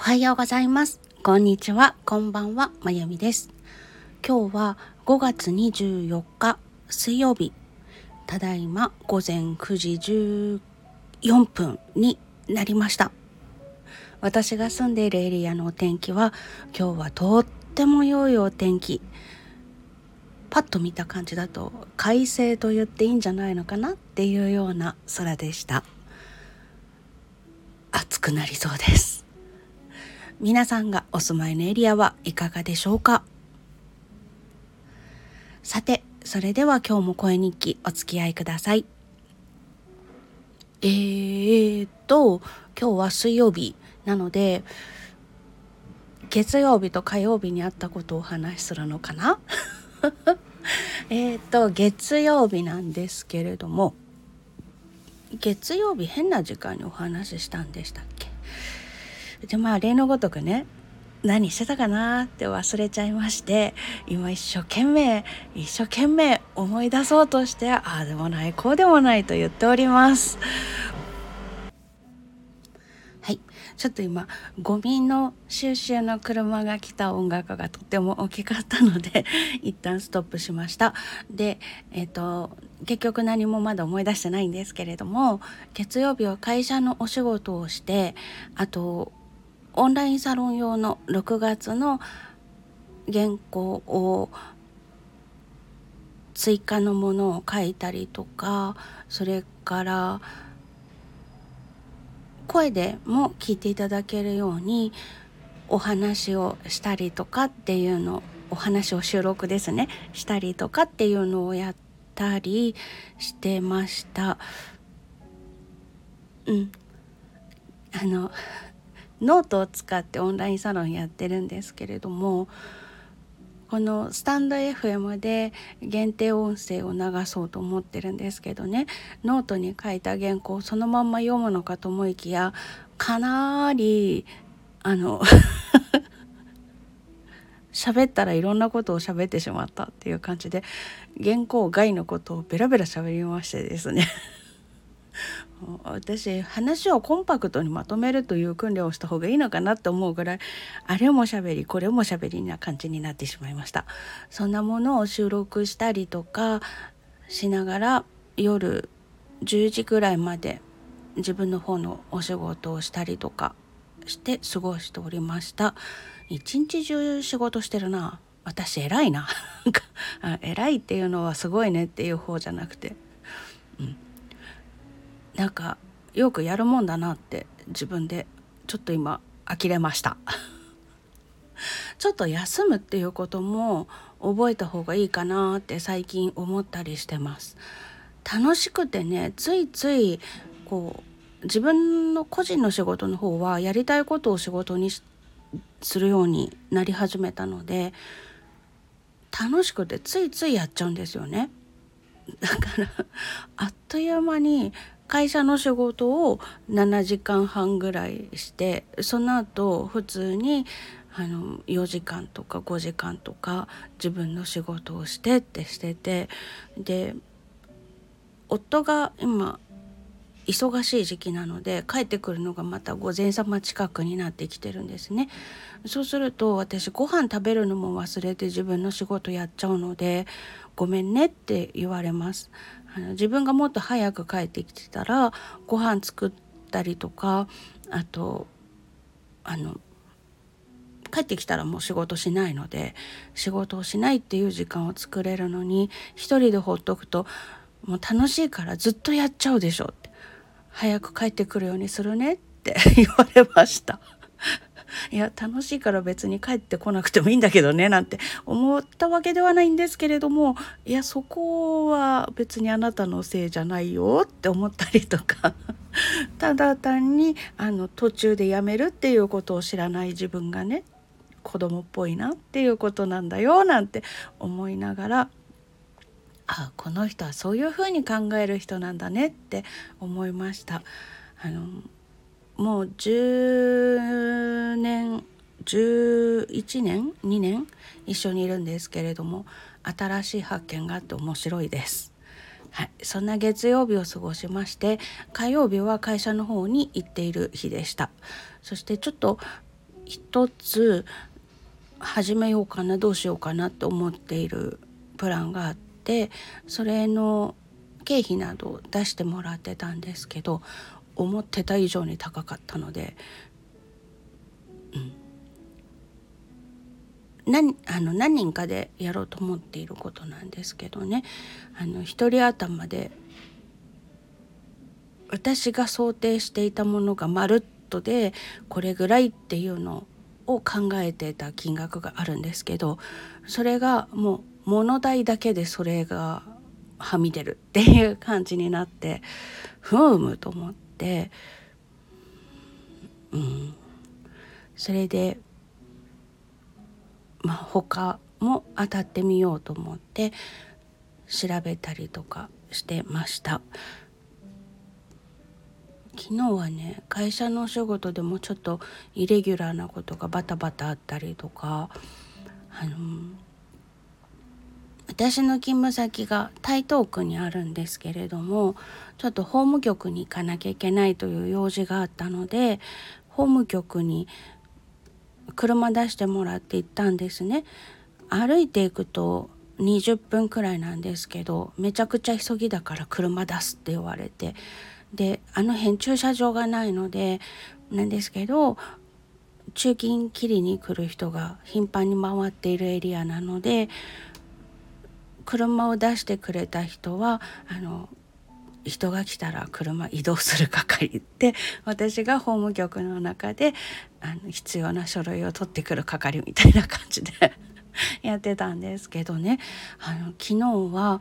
おはようございます。こんにちは。こんばんは。まゆみです。今日は5月24日水曜日。ただいま午前9時14分になりました。私が住んでいるエリアのお天気は今日はとっても良いお天気。パッと見た感じだと快晴と言っていいんじゃないのかなっていうような空でした。暑くなりそうです。皆さんがお住まいのエリアはいかがでしょうか？さてそれでは今日も声日記お付き合いください。えーと今日は水曜日なので月曜日と火曜日にあったことをお話しするのかな？えっと月曜日なんですけれども月曜日変な時間にお話ししたんでしたっけ？でまあ例のごとくね何してたかなって忘れちゃいまして今一生懸命一生懸命思い出そうとしてああでもないこうでもないと言っております。はい。ちょっと今ゴミの収集の車が来た音楽がとっても大きかったので 一旦ストップしました。でえっ、ー、と結局何もまだ思い出してないんですけれども月曜日は会社のお仕事をしてあとオンラインサロン用の6月の原稿を追加のものを書いたりとかそれから声でも聞いていただけるようにお話をしたりとかっていうのお話を収録ですね。したりとかっていうのをやったりしてました。うん。あのノートを使ってオンラインサロンやってるんですけれどもこのスタンド FM で限定音声を流そうと思ってるんですけどね。ノートに書いた原稿をそのまんま読むのかと思いきやかなりあの 喋ったらいろんなことを喋ってしまったっていう感じで原稿外のことをベラベラ喋りましてですね。私話をコンパクトにまとめるという訓練をした方がいいのかなって思うぐらいあれもしゃべりこれもしゃべりな感じになってしまいました。そんなものを収録したりとかしながら夜10時ぐらいまで自分の方のお仕事をしたりとかして過ごしておりました。一日中仕事してるな。私偉いな。偉いっていうのはすごいねっていう方じゃなくて。うん。なんかよくやるもんだなって自分でちょっと今呆れました。ちょっと休むっていうことも覚えた方がいいかなって最近思ったりしてます。楽しくてねついついこう自分の個人の仕事の方はやりたいことを仕事にするようになり始めたので楽しくてついついやっちゃうんですよね。だからあっという間に会社の仕事を7時間半ぐらいしてその後普通にあの4時間とか5時間とか自分の仕事をしてってしててで夫が今忙しい時期なので帰ってくるのがまた午前様近くになってきてるんですね。そうすると私ご飯食べるのも忘れて自分の仕事やっちゃうのでごめんねって言われます。あの自分がもっと早く帰ってきてたらご飯作ったりとかあとあの帰ってきたらもう仕事しないので仕事をしないっていう時間を作れるのに一人でほっとくともう楽しいからずっとやっちゃうでしょって早く帰ってくるようにするねって 言われました。いや楽しいから別に帰ってこなくてもいいんだけどねなんて思ったわけではないんですけれどもいやそこは別にあなたのせいじゃないよって思ったりとか ただ単にあの途中でやめるっていうことを知らない自分がね子供っぽいなっていうことなんだよなんて思いながらあこの人はそういうふうに考える人なんだねって思いました。あのもう10年11年？2年？一緒にいるんですけれども新しい発見があって面白いです。はい、そんな月曜日を過ごしまして火曜日は会社の方に行っている日でした。そしてちょっと一つ始めようかなどうしようかなと思っているプランがあってそれの経費などを出してもらってたんですけど思ってた以上に高かったので、うん、何あの何人かでやろうと思っていることなんですけどね。あの一人頭で私が想定していたものがまるっとでこれぐらいっていうのを考えてた金額があるんですけどそれがもう物代だけでそれがはみ出るっていう感じになってふむと思ってうんそれでまあ他も当たってみようと思って調べたりとかしてました。昨日はね会社のお仕事でもちょっとイレギュラーなことがバタバタあったりとかあの私の勤務先が台東区にあるんですけれどもちょっと法務局に行かなきゃいけないという用事があったので法務局に車出してもらって行ったんですね。歩いていくと20分くらいなんですけどめちゃくちゃ急ぎだから車出すって言われてであの辺駐車場がないのでなんですけど中金切りに来る人が頻繁に回っているエリアなので車を出してくれた人はあの人が来たら車移動する係って私が法務局の中であの必要な書類を取ってくる係みたいな感じで やってたんですけどね。あの昨日は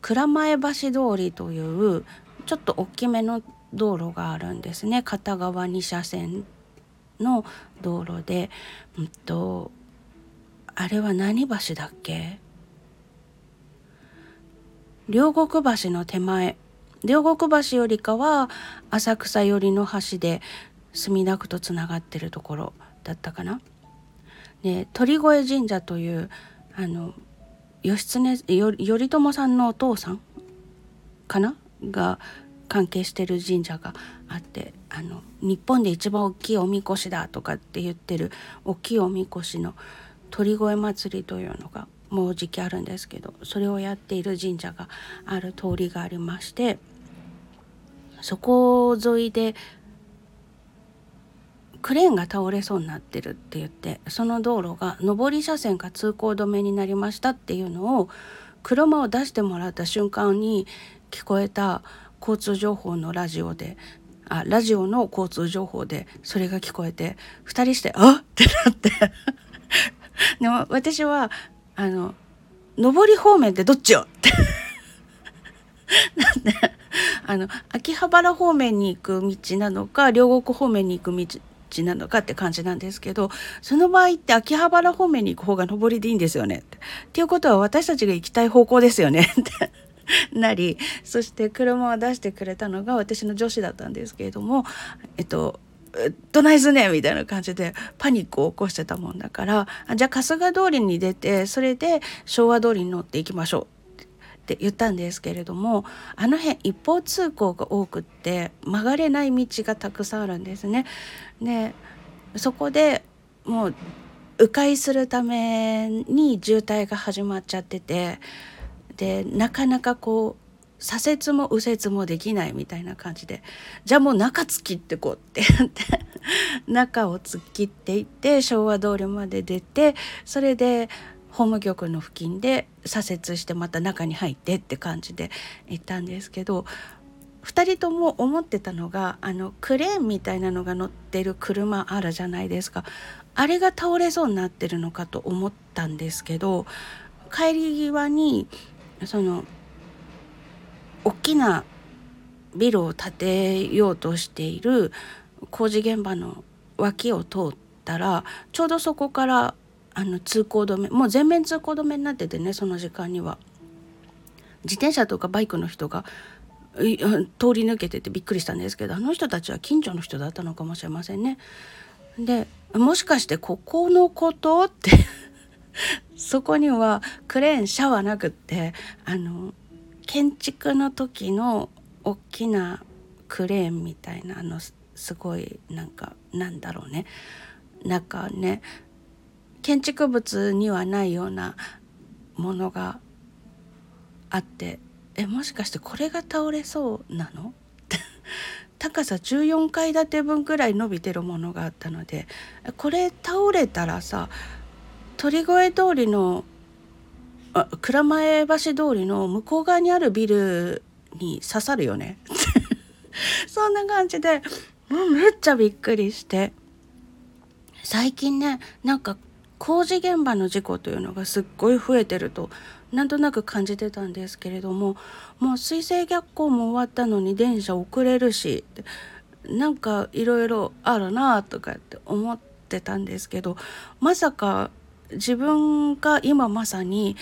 蔵前橋通りというちょっと大きめの道路があるんですね。片側2車線の道路で、うんと、あれは何橋だっけ？両国橋の手前両国橋よりかは浅草寄りの橋で墨田区とつながってるところだったかな。で鳥越神社というあの義経頼朝さんのお父さんかな？が関係してる神社があってあの日本で一番大きいおみこしだとかって言ってる大きいおみこしの鳥越祭りというのがもうじきあるんですけどそれをやっている神社がある通りがありましてそこ沿いでクレーンが倒れそうになってるって言ってその道路が上り車線が通行止めになりましたっていうのを車を出してもらった瞬間に聞こえた交通情報のラジオであラジオの交通情報でそれが聞こえて2人して「あっ!」ってなって でも私はあの上り方面ってどっちよって なんであの秋葉原方面に行く道なのか両国方面に行く道なのかって感じなんですけどその場合って秋葉原方面に行く方が上りでいいんですよねって。っていうことは私たちが行きたい方向ですよねって なりそして車を出してくれたのが私の女子だったんですけれどもえっとどないすねみたいな感じでパニックを起こしてたもんだからじゃあ春日通りに出てそれで昭和通りに乗っていきましょうって言ったんですけれどもあの辺一方通行が多くって曲がれない道がたくさんあるんですね。でそこでもう迂回するために渋滞が始まっちゃっててでなかなかこう左折も右折もできないみたいな感じでじゃあもう中突きってこうって言って 中を突っ切っていって昭和通りまで出てそれで法務局の付近で左折してまた中に入ってって感じで行ったんですけど2人とも思ってたのがあのクレーンみたいなのが乗ってる車あるじゃないですか。あれが倒れそうになってるのかと思ったんですけど帰り際にその大きなビルを建てようとしている工事現場の脇を通ったらちょうどそこからあの通行止めもう全面通行止めになっててねその時間には。自転車とかバイクの人が 通り抜けててびっくりしたんですけどあの人たちは近所の人だったのかもしれませんね。でもしかしてここのこと？って そこにはクレーン車はなくってあの建築の時の大きなクレーンみたいなあのすごいなんかなんだろうね。なんかね建築物にはないようなものがあってえもしかしてこれが倒れそうなの？高さ14階建て分くらい伸びてるものがあったのでこれ倒れたらさ鳥越通りのあ蔵前橋通りの向こう側にあるビルに刺さるよね。そんな感じでもうめっちゃびっくりして。最近ねなんか工事現場の事故というのがすっごい増えてるとなんとなく感じてたんですけれどももう水星逆行も終わったのに電車遅れるしなんかいろいろあるなとかって思ってたんですけどまさか自分が今まさに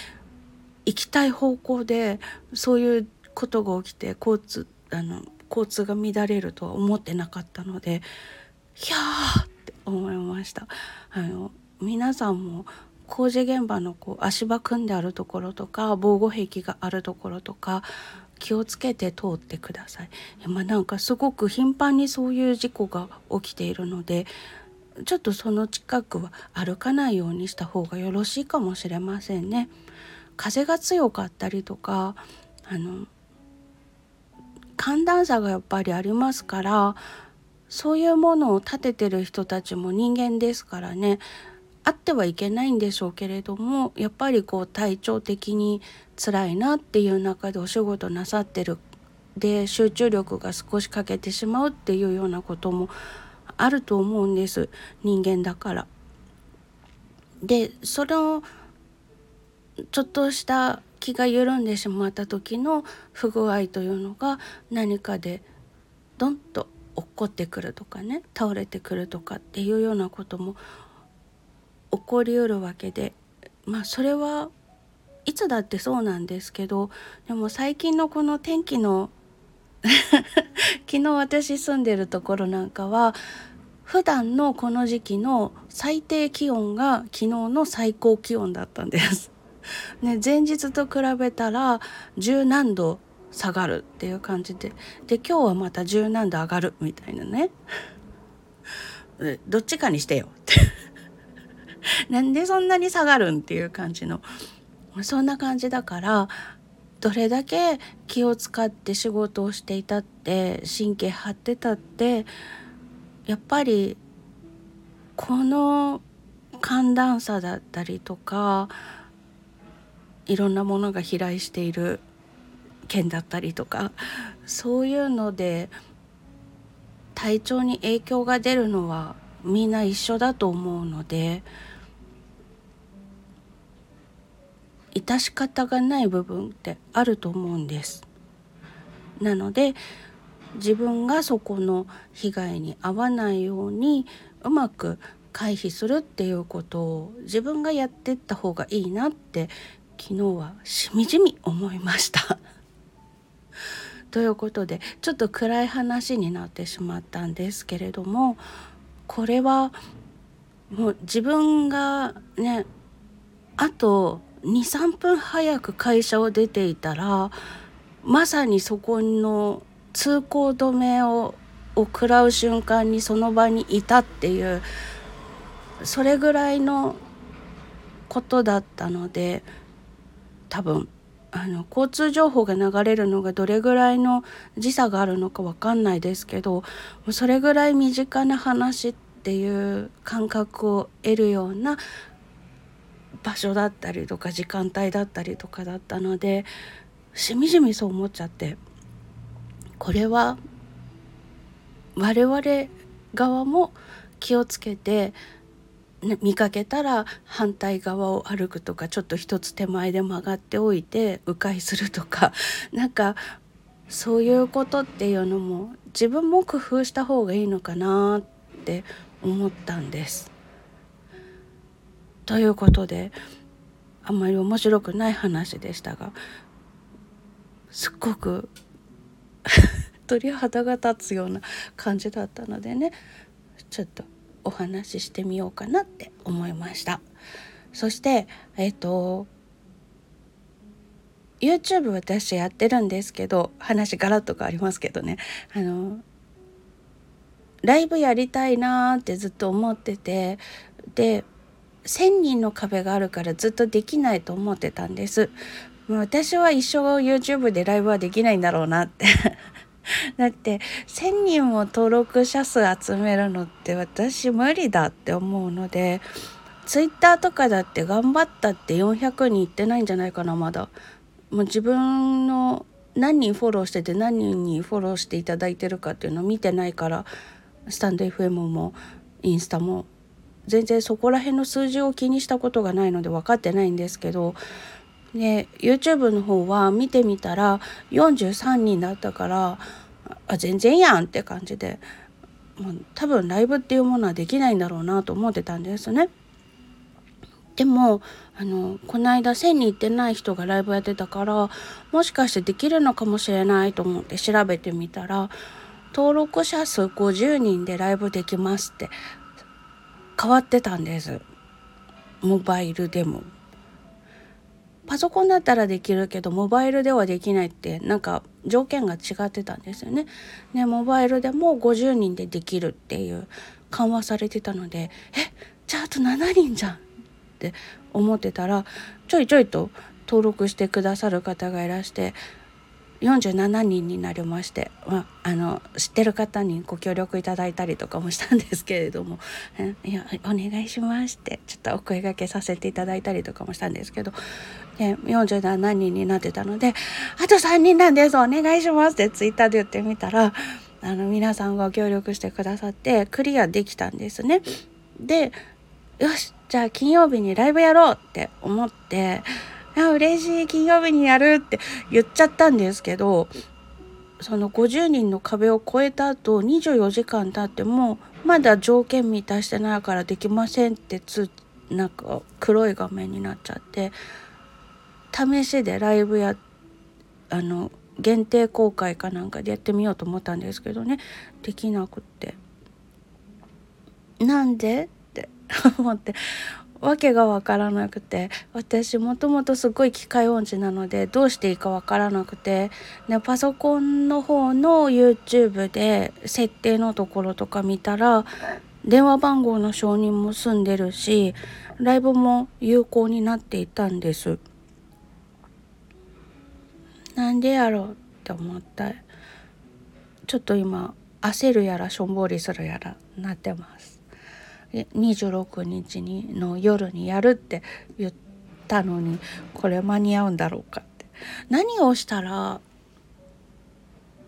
行きたい方向でそういうことが起きて交通あの交通が乱れるとは思ってなかったのでいやーって思いました。あの皆さんも工事現場のこう足場組んであるところとか防護壁があるところとか気をつけて通ってください。今なんかすごく頻繁にそういう事故が起きているのでちょっとその近くは歩かないようにした方がよろしいかもしれませんね。風が強かったりとかあの寒暖差がやっぱりありますからそういうものを立ててる人たちも人間ですからねあってはいけないんでしょうけれどもやっぱりこう体調的に辛いなっていう中でお仕事なさってるで集中力が少し欠けてしまうっていうようなこともあると思うんです人間だから。でそのちょっとした気が緩んでしまった時の不具合というのが何かでドンと落っこってくるとかね倒れてくるとかっていうようなことも起こりうるわけでまあそれはいつだってそうなんですけどでも最近のこの天気の 昨日私住んでるところなんかは普段のこの時期の最低気温が昨日の最高気温だったんです。ね、前日と比べたら十何度下がるっていう感じでで今日はまた十何度上がるみたいなね。どっちかにしてよ。っ てなんでそんなに下がるんっていう感じの。そんな感じだからどれだけ気を使って仕事をしていたって神経張ってたってやっぱりこの寒暖差だったりとかいろんなものが飛来している県だったりとかそういうので体調に影響が出るのはみんな一緒だと思うので致し方がない部分ってあると思うんです。なので自分がそこの被害に遭わないようにうまく回避するっていうことを自分がやってった方がいいなって昨日はしみじみ思いました。ということでちょっと暗い話になってしまったんですけれどもこれはもう自分がねあと23分早く会社を出ていたらまさにそこの通行止めをを食らう瞬間にその場にいたっていうそれぐらいのことだったので多分あの交通情報が流れるのがどれぐらいの時差があるのか分かんないですけどそれぐらい身近な話っていう感覚を得るような場所だったりとか時間帯だったりとかだったのでしみじみそう思っちゃってこれは我々側も気をつけて、見かけたら反対側を歩くとかちょっと一つ手前で曲がっておいて迂回するとか なんかそういうことっていうのも自分も工夫した方がいいのかなって思ったんです。ということであんまり面白くない話でしたがすっごく 鳥肌が立つような感じだったのでねちょっとお話ししてみようかなって思いましたそしてえっ、ー、と YouTube 私やってるんですけど話ガラッと変わりますけどねあのライブやりたいなーってずっと思っててで1,000人の壁があるからずっとできないと思ってたんです。私は一生 YouTube でライブはできないんだろうなって だって1,000人も登録者数集めるのって私無理だって思うので Twitter とかだって頑張ったって400人いってないんじゃないかなまだ。もう自分の何人フォローしてて何人にフォローしていただいてるかっていうのを見てないからスタンド FM もインスタも全然そこら辺の数字を気にしたことがないので分かってないんですけどで YouTube の方は見てみたら43人だったからあ全然やんって感じでもう多分ライブっていうものはできないんだろうなと思ってたんですね。でもあのこの間1,000人行ってない人がライブやってたからもしかしてできるのかもしれないと思って調べてみたら登録者数50人でライブできますって変わってたんですモバイルでも。パソコンだったらできるけどモバイルではできないってなんか条件が違ってたんですよね。ねモバイルでも50人でできるっていう緩和されてたのでえじゃああと7人じゃんって思ってたらちょいちょいと登録してくださる方がいらして47人になりまして、まあ、あの知ってる方にご協力いただいたりとかもしたんですけれども「いやお願いします」ってちょっとお声がけさせていただいたりとかもしたんですけどで47人になってたので「あと3人なんですお願いします」ってツイッターで言ってみたらあの皆さんが協力してくださってクリアできたんですね。でよしじゃあ金曜日にライブやろうって思ってあ嬉しい金曜日にやるって言っちゃったんですけどその50人の壁を越えた後24時間経ってもまだ条件満たしてないからできませんってつなんか黒い画面になっちゃって試しでライブやあの限定公開かなんかでやってみようと思ったんですけどね。できなくって。なんで？って思って。わけが分からなくて私もともとすごい機械音痴なのでどうしていいか分からなくて、ね、パソコンの方の YouTube で設定のところとか見たら電話番号の承認も済んでるしライブも有効になっていたんです。なんでやろうって思ったちょっと今焦るやらしょんぼりするやらなってます。26日にの夜にやるって言ったのにこれ間に合うんだろうかって。何をしたら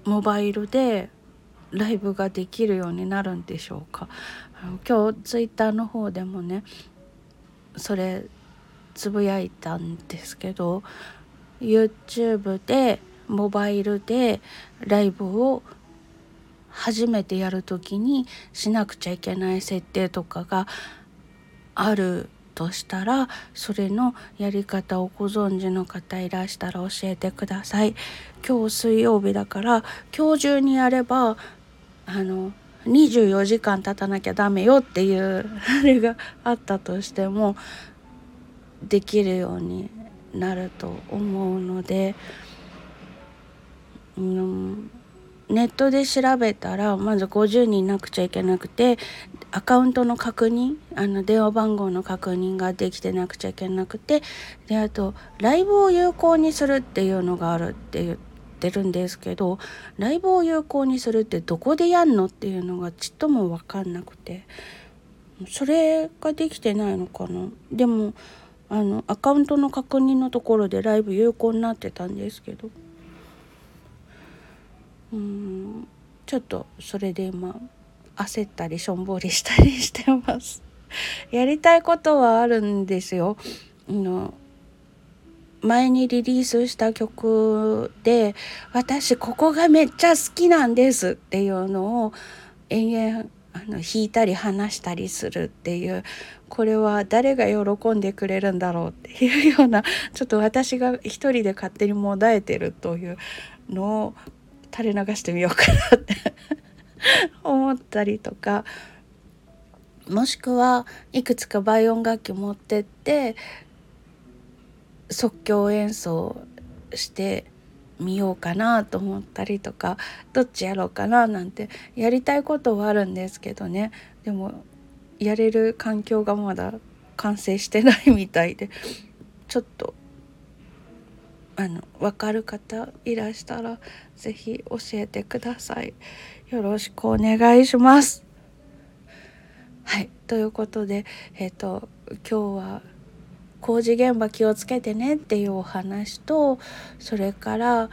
モバイルでライブができるようになるんでしょうか。今日ツイッターの方でもねそれつぶやいたんですけど YouTube でモバイルでライブを初めてやる時にしなくちゃいけない設定とかがあるとしたらそれのやり方をご存知の方いらしたら教えてください。今日水曜日だから今日中にやればあの24時間経たなきゃダメよっていうあれがあったとしてもできるようになると思うので、うん、ネットで調べたらまず50人なくちゃいけなくてアカウントの確認あの電話番号の確認ができてなくちゃいけなくてであとライブを有効にするっていうのがあるって言ってるんですけどライブを有効にするってどこでやんのっていうのがちっとも分かんなくてそれができてないのかなでもあのアカウントの確認のところでライブ有効になってたんですけど。うんちょっとそれで今焦ったりしょんぼりしたりしてます やりたいことはあるんですよ。の前にリリースした曲で私ここがめっちゃ好きなんですっていうのを延々あの弾いたり話したりするっていうこれは誰が喜んでくれるんだろうっていうようなちょっと私が一人で勝手にもだえてるというのを垂れ流してみようかなって 思ったりとか。もしくはいくつか倍音楽器持ってって即興演奏してみようかなと思ったりとかどっちやろうかななんてやりたいことはあるんですけどね。でもやれる環境がまだ完成してないみたいでちょっとあの分かる方いらしたら是非教えてください。よろしくお願いします。はいということでえっ、ー、と今日は工事現場気をつけてねっていうお話とそれから、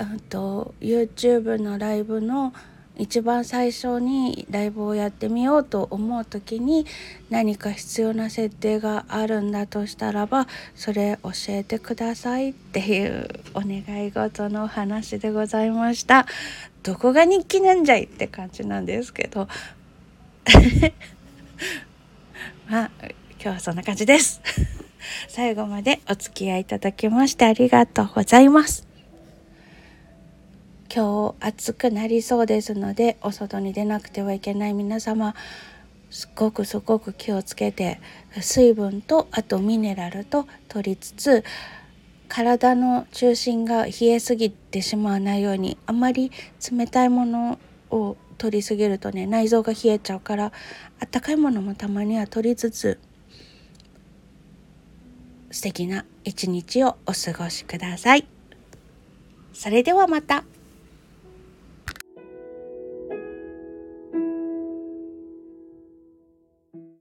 うんと、YouTube のライブの一番最初にライブをやってみようと思う時に何か必要な設定があるんだとしたらばそれ教えてくださいっていうお願い事のお話でございました。どこが日記なんじゃいって感じなんですけど まあ今日はそんな感じです 最後までお付き合いいただきましてありがとうございます。今日暑くなりそうですのでお外に出なくてはいけない皆様すっごくすごく気をつけて水分とあとミネラルと取りつつ体の中心が冷えすぎてしまわないようにあまり冷たいものを取りすぎるとね内臓が冷えちゃうからあったかいものもたまには取りつつ素敵な一日をお過ごしください。それではまた。